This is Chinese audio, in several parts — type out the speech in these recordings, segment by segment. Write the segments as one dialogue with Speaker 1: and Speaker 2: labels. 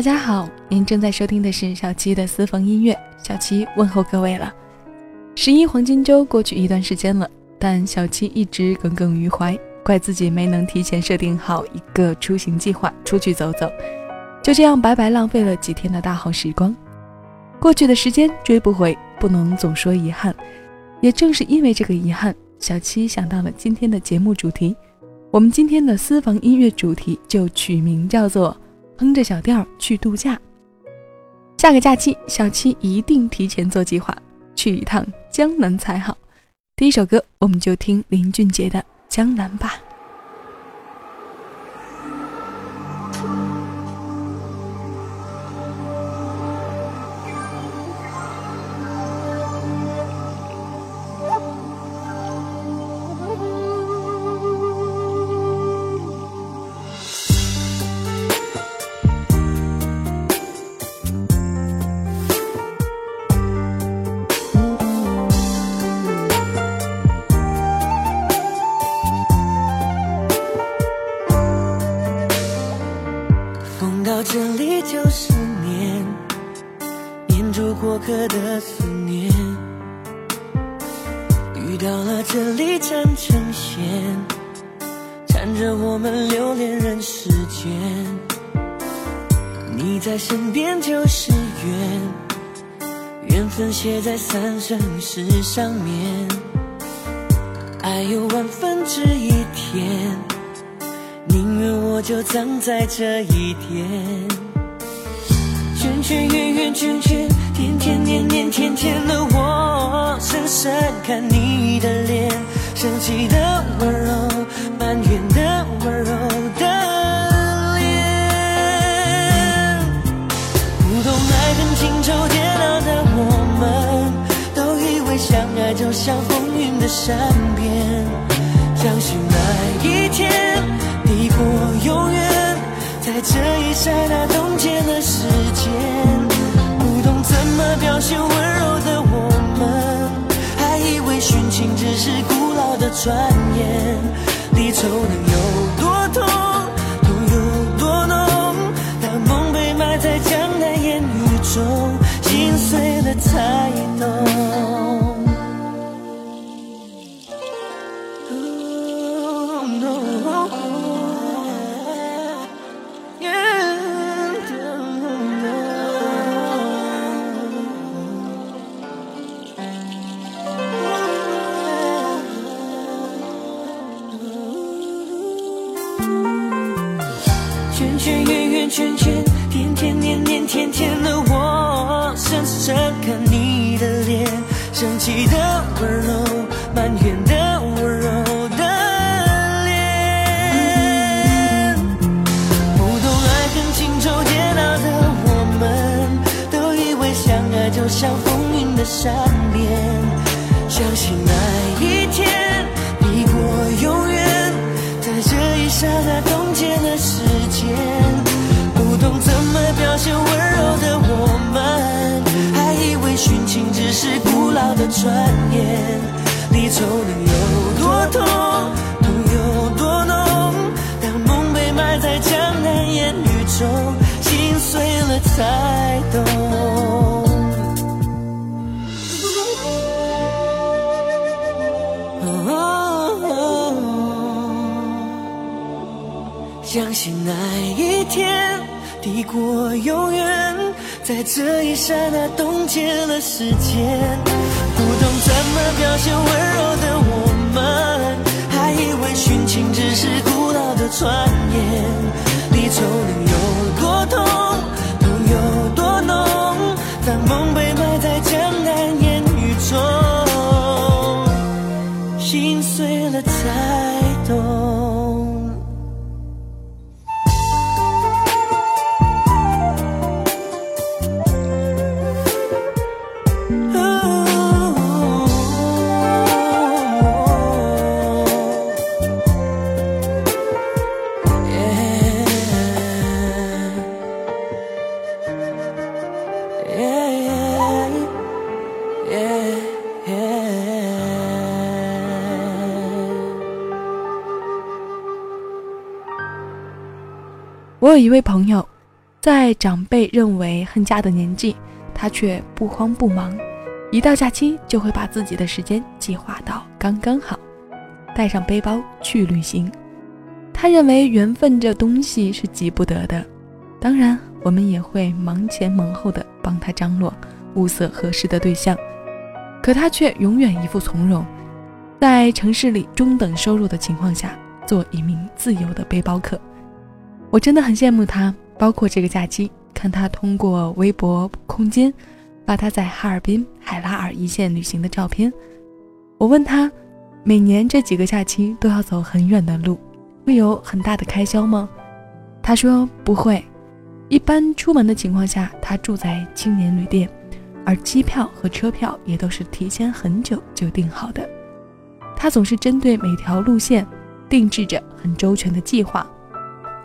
Speaker 1: 大家好，您正在收听的是小七的私房音乐。小七问候各位了。十一黄金周过去一段时间了，但小七一直耿耿于怀，怪自己没能提前设定好一个出行计划，出去走走，就这样白白浪费了几天的大好时光。过去的时间追不回，不能总说遗憾。也正是因为这个遗憾，小七想到了今天的节目主题。我们今天的私房音乐主题就取名叫做。哼着小调去度假，下个假期小七一定提前做计划，去一趟江南才好。第一首歌，我们就听林俊杰的《江南》吧。
Speaker 2: 刻的思念，遇到了这里缠成线，缠着我们留恋人世间。你在身边就是缘，缘分写在三生石上面，爱有万分之一甜，宁愿我就葬在这一点。圈圈圆圆圈圈，天天年年天天的我，深深看你的脸，生气的温柔，埋怨的温柔的脸。不懂爱恨情愁煎熬的我们，都以为相爱。就像风云的善变，相信那一天抵过永远，在这一刹那冻结了时间。不懂怎么表现温柔的我们，还以为殉情只是古老的传言。离愁能有就像风云的善变，相信那一天抵过永远，在这一刹那冻结了时间。不懂怎么表现温柔的我们，还以为殉情只是古老的传言。离愁能有多痛，痛有多浓？当梦被埋在江南烟雨中，心碎了才懂。相信那一天抵过永远，在这一刹那冻结了时间。不懂怎么表现温柔的我们，还以为殉情只是古老的传言。离愁
Speaker 1: 我有一位朋友，在长辈认为恨嫁的年纪，他却不慌不忙，一到假期就会把自己的时间计划到刚刚好，带上背包去旅行。他认为缘分这东西是急不得的，当然我们也会忙前忙后的帮他张罗物色合适的对象，可他却永远一副从容，在城市里中等收入的情况下，做一名自由的背包客。我真的很羡慕他。包括这个假期，看他通过微博空间发他在哈尔滨、海拉尔一线旅行的照片。我问他，每年这几个假期都要走很远的路，会有很大的开销吗？他说不会，一般出门的情况下，他住在青年旅店，而机票和车票也都是提前很久就订好的。他总是针对每条路线定制着很周全的计划。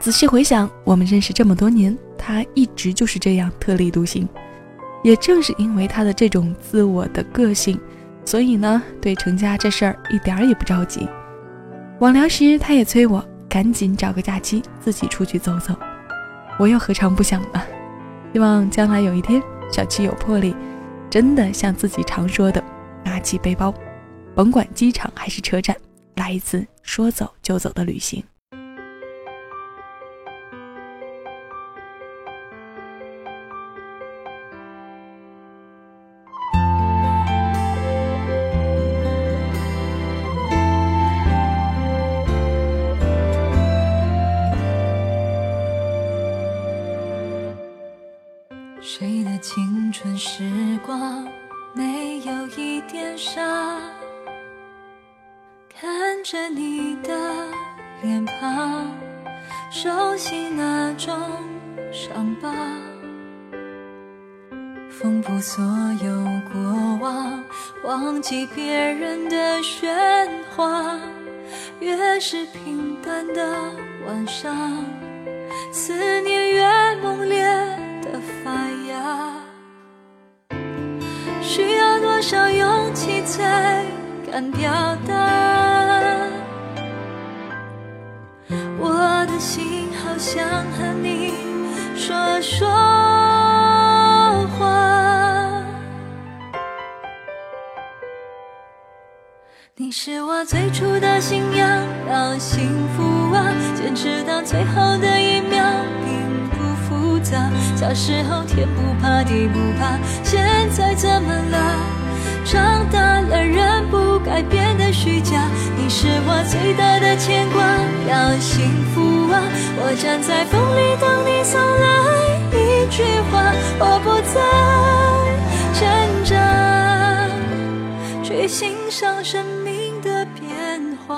Speaker 1: 仔细回想，我们认识这么多年，他一直就是这样特立独行。也正是因为他的这种自我的个性，所以呢，对成家这事儿一点儿也不着急。网聊时，他也催我赶紧找个假期自己出去走走。我又何尝不想呢？希望将来有一天，小七有魄力，真的像自己常说的，拿起背包，甭管机场还是车站，来一次说走就走的旅行。
Speaker 3: 春时光没有一点傻，看着你的脸庞，熟悉那种伤疤，缝补所有过往，忘记别人的喧哗，越是平淡的晚上，思念越猛烈的发芽。需要多少勇气才敢表达？我的心好想和你说说话。你是我最初的信仰，让幸福啊坚持到最后的。小时候天不怕地不怕，现在怎么了？长大了人不该变得虚假。你是我最大的牵挂，要幸福啊！我站在风里等你送来一句话，我不再挣扎，去欣赏生命的变化，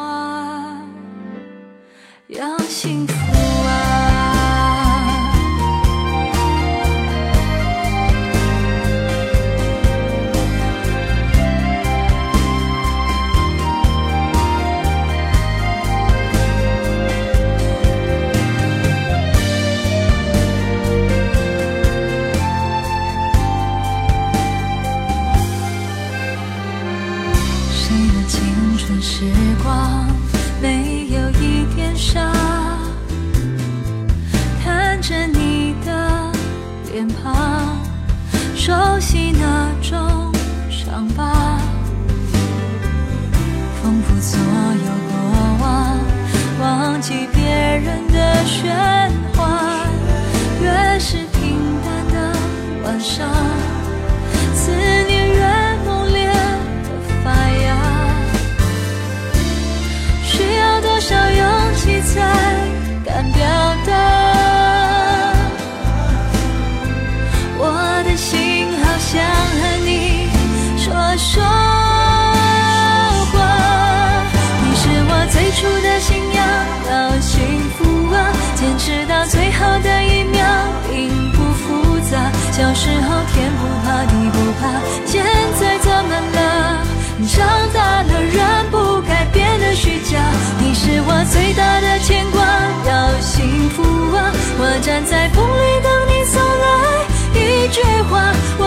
Speaker 3: 要幸福啊。喧哗，越是平淡的晚上，思念越猛烈的发芽。需要多少勇气才敢表达？我的心好想和你说说话。你是我最初的信仰。时候天不怕地不怕，现在怎么了？长大了人不该变得虚假。你是我最大的牵挂，要幸福啊！我站在风里等你送来一句话，我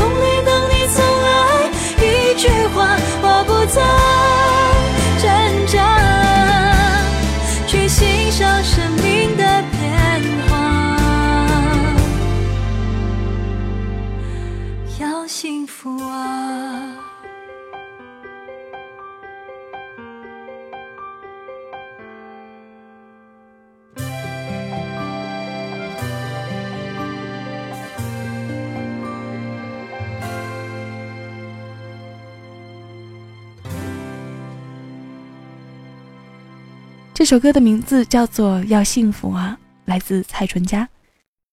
Speaker 1: 这首歌的名字叫做《要幸福啊》，来自蔡淳佳。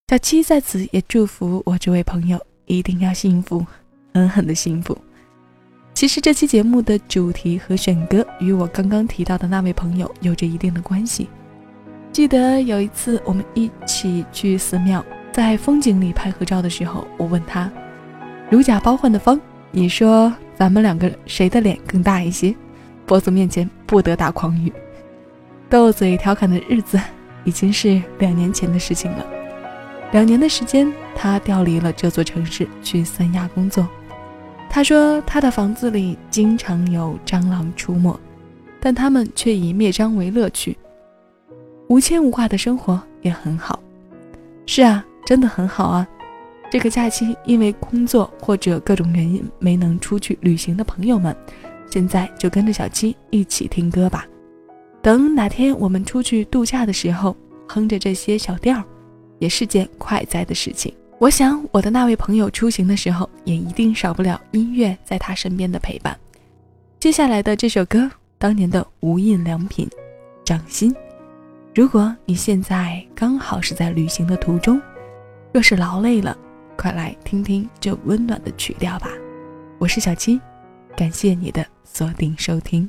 Speaker 1: 小七在此也祝福我这位朋友一定要幸福，狠狠的幸福。其实这期节目的主题和选歌与我刚刚提到的那位朋友有着一定的关系。记得有一次我们一起去寺庙，在风景里拍合照的时候，我问他：“如假包换的风，你说咱们两个谁的脸更大一些？”佛祖面前不得打诳语。斗嘴调侃的日子已经是两年前的事情了。两年的时间，他调离了这座城市去三亚工作。他说他的房子里经常有蟑螂出没，但他们却以灭蟑为乐趣，无牵无挂的生活也很好。是啊，真的很好啊。这个假期因为工作或者各种原因没能出去旅行的朋友们，现在就跟着小七一起听歌吧。等哪天我们出去度假的时候，哼着这些小调，也是件快哉的事情。我想我的那位朋友出行的时候，也一定少不了音乐在他身边的陪伴。接下来的这首歌，当年的无印良品，掌心。如果你现在刚好是在旅行的途中，若是劳累了，快来听听这温暖的曲调吧。我是小七，感谢你的锁定收听。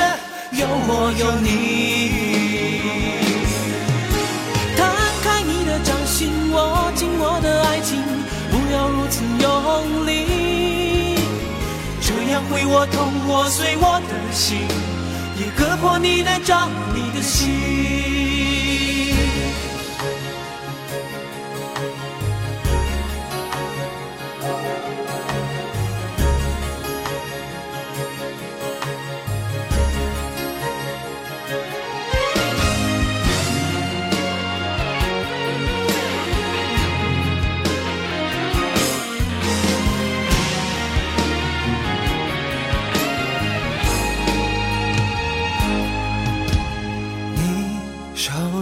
Speaker 4: 有我有你。摊开你的掌心握紧我的爱情，不要如此用力，这样会我痛，握碎我的心，也割破你的掌你的心。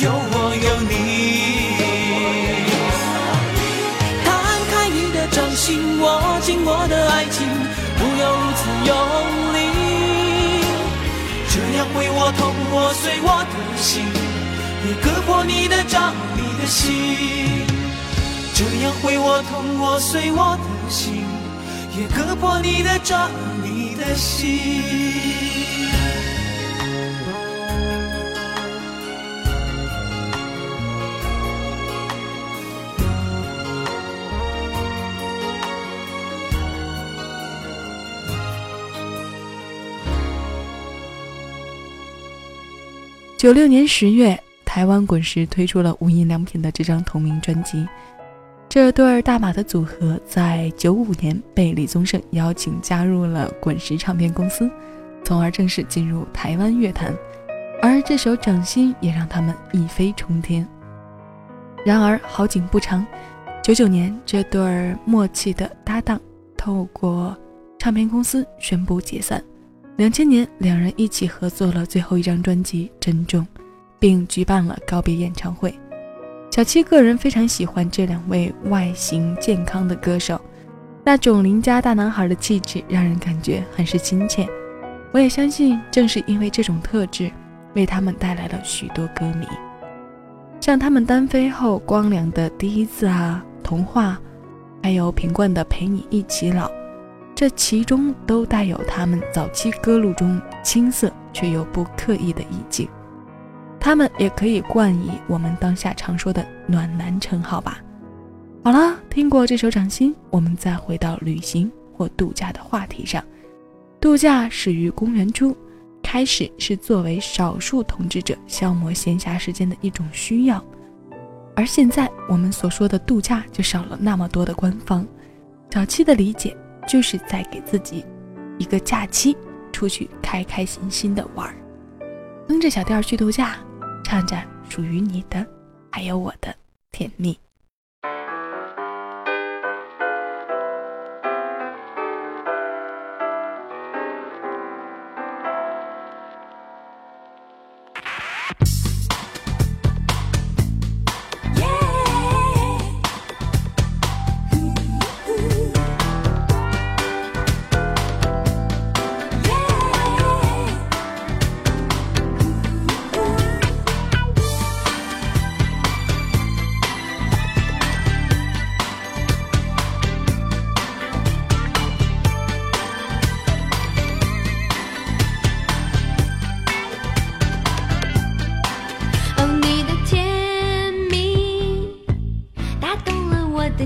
Speaker 4: 有我有你，摊开你的掌心，握紧我的爱情，不要如此用力，这样会我痛，我碎我的心，也割破你的掌，你的心，这样会我痛，我碎我的心，也割破你的掌，你的心。
Speaker 1: 九六年十月，台湾滚石推出了无印良品的这张同名专辑。这对大马的组合在九五年被李宗盛邀请加入了滚石唱片公司，从而正式进入台湾乐坛。而这首《掌心》也让他们一飞冲天。然而好景不长，九九年这对默契的搭档透过唱片公司宣布解散。两千年，两人一起合作了最后一张专辑《珍重》，并举办了告别演唱会。小七个人非常喜欢这两位外形健康的歌手，那种邻家大男孩的气质让人感觉很是亲切。我也相信，正是因为这种特质，为他们带来了许多歌迷。像他们单飞后光良的第一次啊，童话，还有品冠的陪你一起老。这其中都带有他们早期歌路中青涩却又不刻意的意境，他们也可以冠以我们当下常说的暖男称号吧。好了，听过这首《掌心》，我们再回到旅行或度假的话题上。度假始于公元初，开始是作为少数统治者消磨闲暇时间的一种需要，而现在我们所说的度假就少了那么多的官方。早期的理解。就是在给自己一个假期，出去开开心心的玩儿，哼着小调去度假，唱着属于你的，还有我的甜蜜。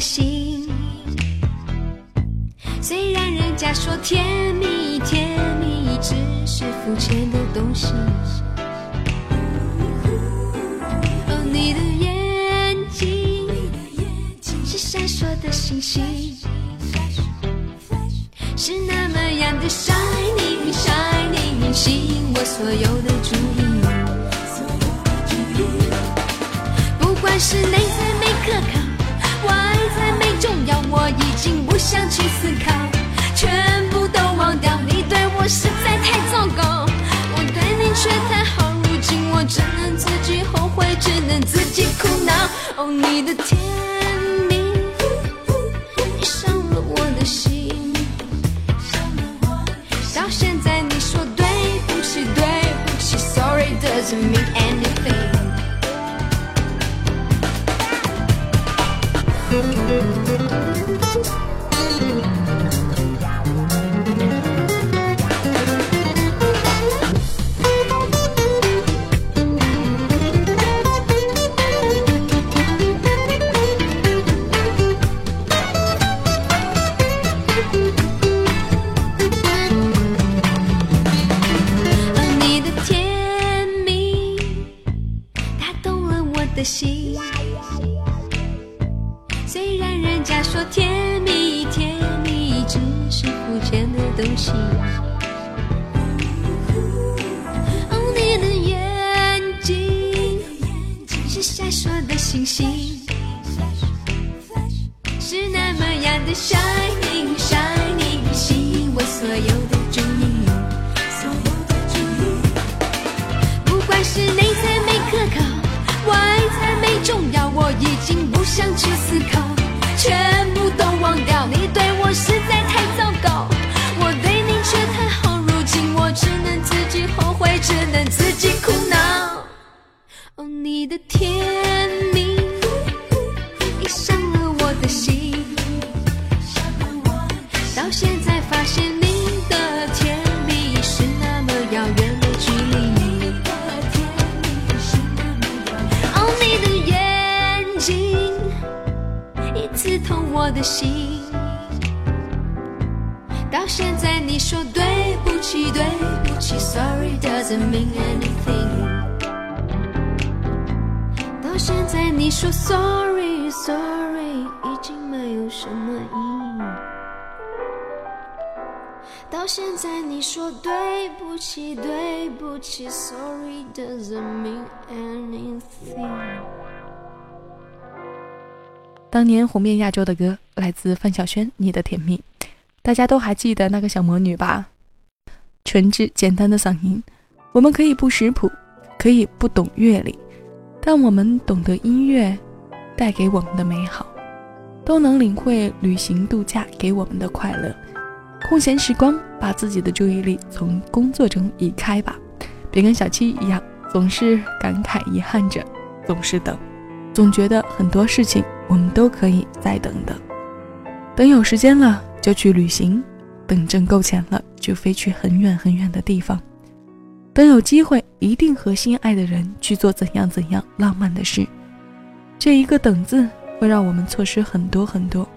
Speaker 5: 心，虽然人家说甜蜜甜蜜只是肤浅的东西，哦，你的眼睛是闪烁的星星，是那么样的 shining shining，吸引我所有的注意，不管是内已经不想去思考，全部都忘掉。你对我实在太糟糕，我对你却太好。如今我只能自己后悔，只能自己苦恼。哦，你的甜蜜，你伤了我的心。到现在你说对不起，对不起，Sorry doesn't mean，星星。是那么样的小到现在你说对不起，对不起，Sorry doesn't mean anything。到现在你说 Sorry，Sorry 已经没有什么意义。到现在你说对不起，对不起，Sorry doesn't mean anything。
Speaker 1: 当年红遍亚洲的歌来自范晓萱，《你的甜蜜》，大家都还记得那个小魔女吧？纯质简单的嗓音，我们可以不识谱，可以不懂乐理，但我们懂得音乐带给我们的美好，都能领会旅行度假给我们的快乐。空闲时光，把自己的注意力从工作中移开吧，别跟小七一样，总是感慨遗憾着，总是等。总觉得很多事情我们都可以再等等，等有时间了就去旅行，等挣够钱了就飞去很远很远的地方，等有机会一定和心爱的人去做怎样怎样浪漫的事。这一个“等”字会让我们错失很多很多。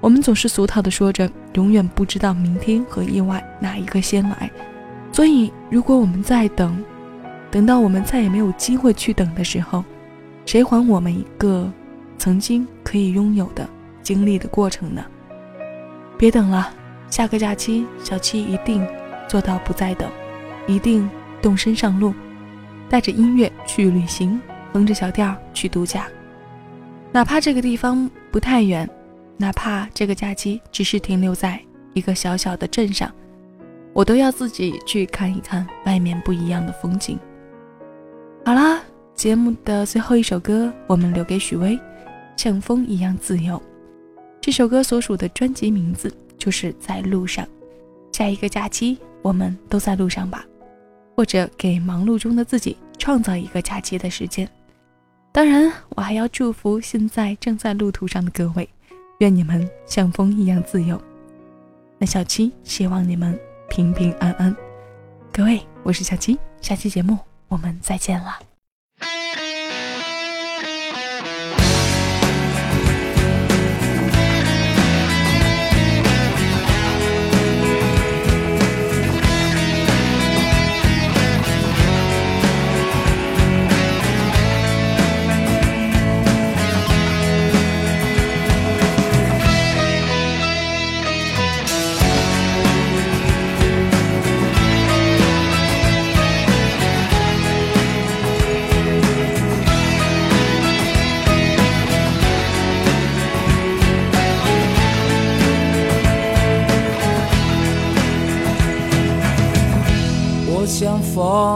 Speaker 1: 我们总是俗套的说着，永远不知道明天和意外哪一个先来。所以，如果我们再等，等到我们再也没有机会去等的时候，谁还我们一个曾经可以拥有的经历的过程呢？别等了，下个假期小七一定做到不再等，一定动身上路，带着音乐去旅行，哼着小调去度假。哪怕这个地方不太远，哪怕这个假期只是停留在一个小小的镇上，我都要自己去看一看外面不一样的风景。好啦。节目的最后一首歌，我们留给许巍，《像风一样自由》。这首歌所属的专辑名字就是《在路上》。下一个假期，我们都在路上吧，或者给忙碌中的自己创造一个假期的时间。当然，我还要祝福现在正在路途上的各位，愿你们像风一样自由。那小七希望你们平平安安。各位，我是小七，下期节目我们再见了。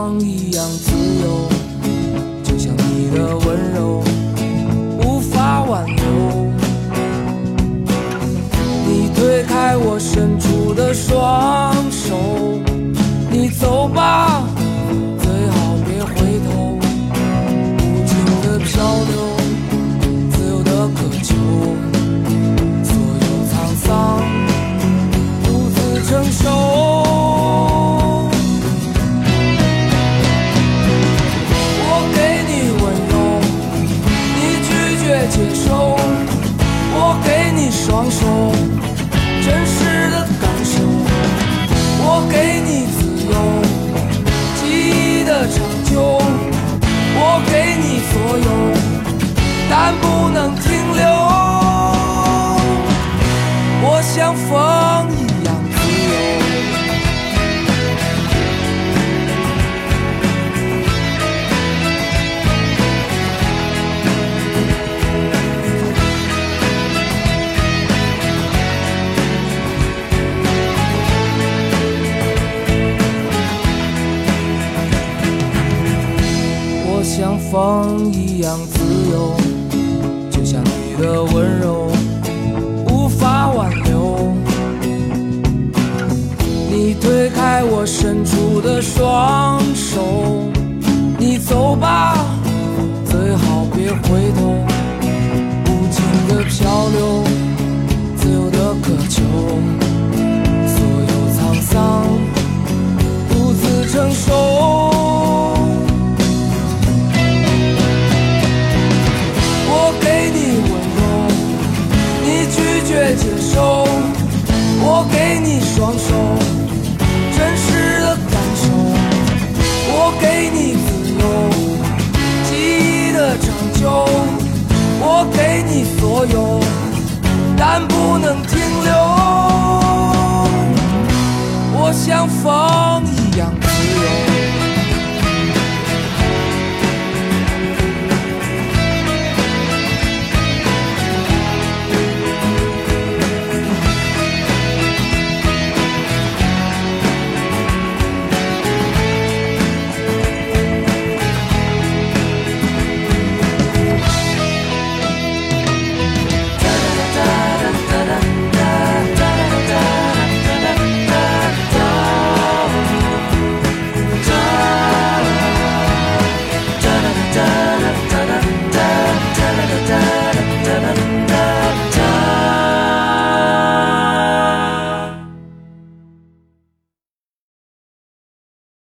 Speaker 1: 风一样。
Speaker 6: 像风一样自由，就像你的温柔无法挽留。你推开我伸出的双手，你走吧，最好别回头。无尽的漂流，自由的渴求，别接受，我给
Speaker 2: 你双手真实的感受，我给你自由，记忆的长久，我给你所有。